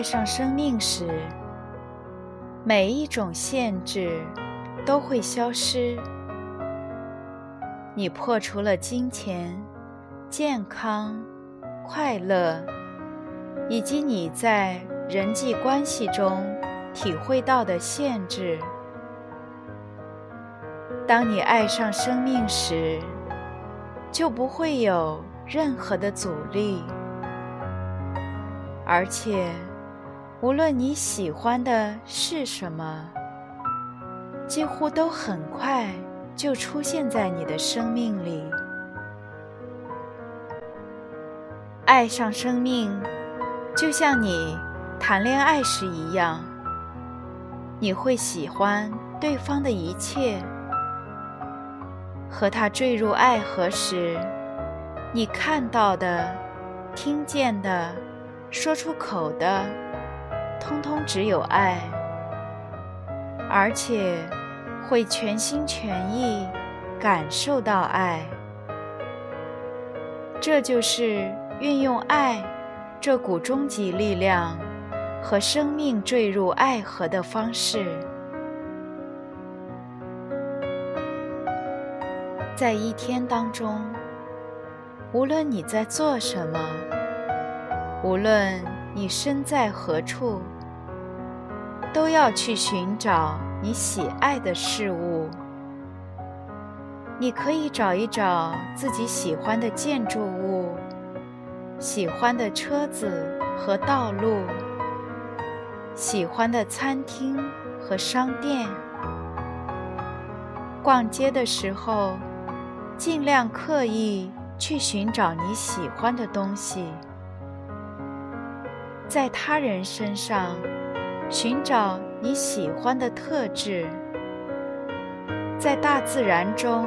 爱上生命时，每一种限制都会消失。你破除了金钱、健康、快乐，以及你在人际关系中体会到的限制。当你爱上生命时，就不会有任何的阻力。而且，无论你喜欢的是什么，几乎都很快就出现在你的生命里。爱上生命，就像你谈恋爱时一样，你会喜欢对方的一切。和他坠入爱河时，你看到的、听见的。说出口的，通通只有爱，而且会全心全意感受到爱。这就是运用爱这股终极力量和生命坠入爱河的方式。在一天当中，无论你在做什么。无论你身在何处，都要去寻找你喜爱的事物。你可以找一找自己喜欢的建筑物、喜欢的车子和道路、喜欢的餐厅和商店。逛街的时候，尽量刻意去寻找你喜欢的东西。在他人身上寻找你喜欢的特质，在大自然中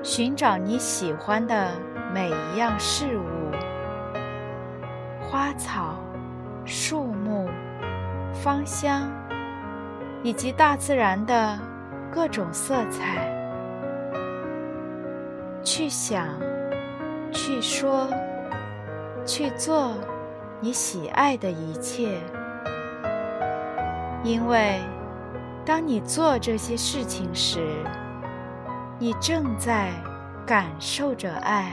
寻找你喜欢的每一样事物，花草、树木、芳香，以及大自然的各种色彩，去想，去说，去做。你喜爱的一切，因为当你做这些事情时，你正在感受着爱。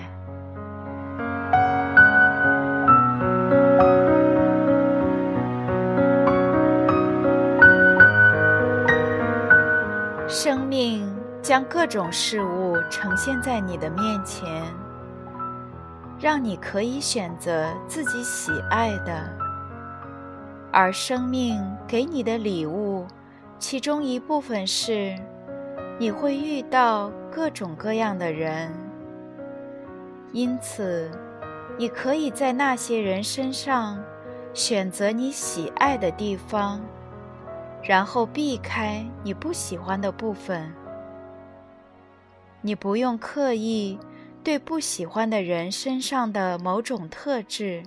生命将各种事物呈现在你的面前。让你可以选择自己喜爱的，而生命给你的礼物，其中一部分是你会遇到各种各样的人，因此你可以在那些人身上选择你喜爱的地方，然后避开你不喜欢的部分。你不用刻意。对不喜欢的人身上的某种特质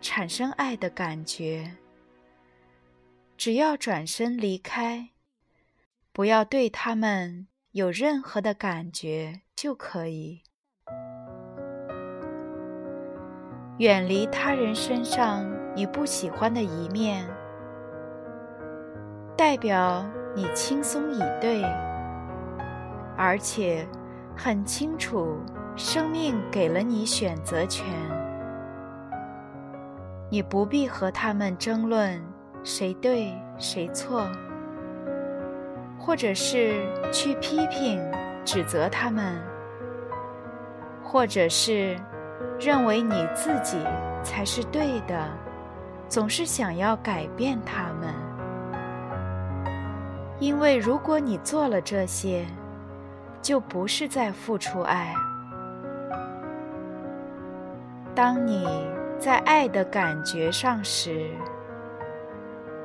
产生爱的感觉，只要转身离开，不要对他们有任何的感觉就可以。远离他人身上你不喜欢的一面，代表你轻松以对，而且很清楚。生命给了你选择权，你不必和他们争论谁对谁错，或者是去批评、指责他们，或者是认为你自己才是对的，总是想要改变他们。因为如果你做了这些，就不是在付出爱。当你在爱的感觉上时，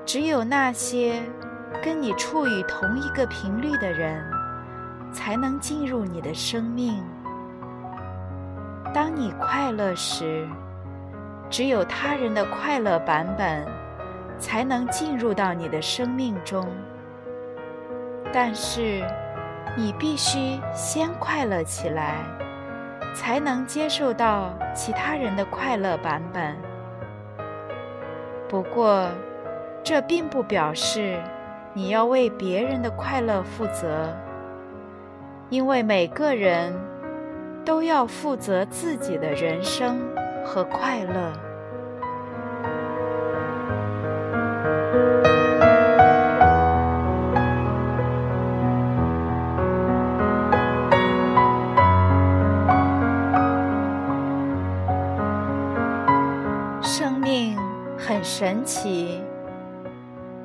只有那些跟你处于同一个频率的人，才能进入你的生命。当你快乐时，只有他人的快乐版本才能进入到你的生命中。但是，你必须先快乐起来，才能接受到其他人的快乐版本。不过，这并不表示你要为别人的快乐负责，因为每个人都要负责自己的人生和快乐。生命很神奇。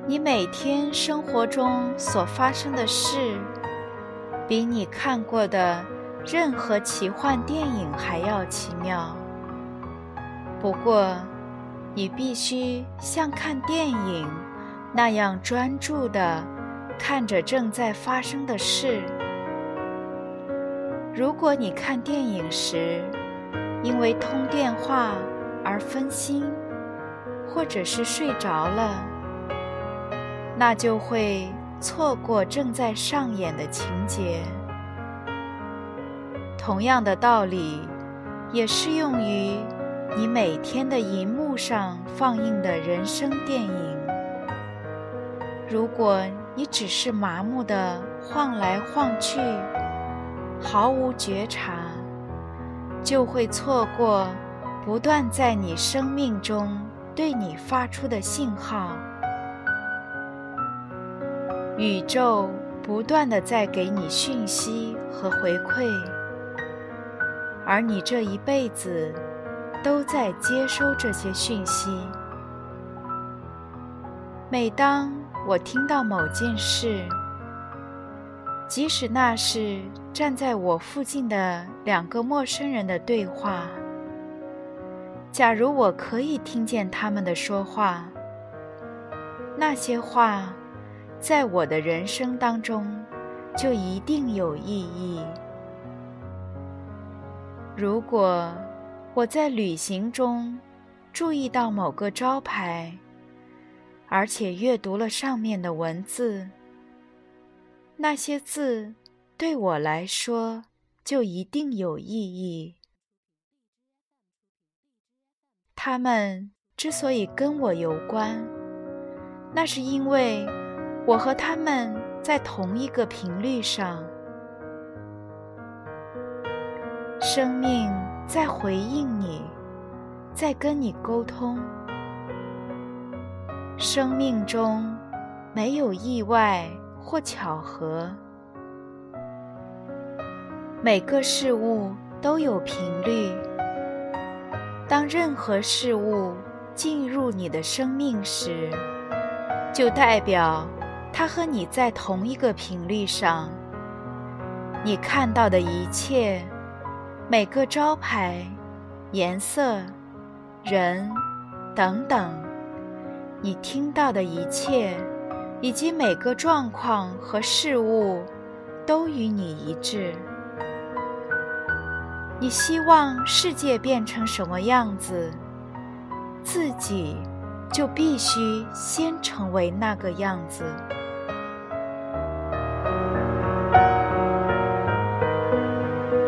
你每天生活中所发生的事，比你看过的任何奇幻电影还要奇妙。不过，你必须像看电影那样专注地看着正在发生的事。如果你看电影时因为通电话而分心，或者是睡着了，那就会错过正在上演的情节。同样的道理，也适用于你每天的银幕上放映的人生电影。如果你只是麻木的晃来晃去，毫无觉察，就会错过不断在你生命中对你发出的信号。宇宙不断的在给你讯息和回馈，而你这一辈子都在接收这些讯息。每当我听到某件事，即使那是站在我附近的两个陌生人的对话，假如我可以听见他们的说话，那些话。在我的人生当中，就一定有意义。如果我在旅行中注意到某个招牌，而且阅读了上面的文字，那些字对我来说就一定有意义。他们之所以跟我有关，那是因为。我和他们在同一个频率上，生命在回应你，在跟你沟通。生命中没有意外或巧合，每个事物都有频率。当任何事物进入你的生命时，就代表。它和你在同一个频率上，你看到的一切，每个招牌、颜色、人等等，你听到的一切，以及每个状况和事物，都与你一致。你希望世界变成什么样子，自己就必须先成为那个样子。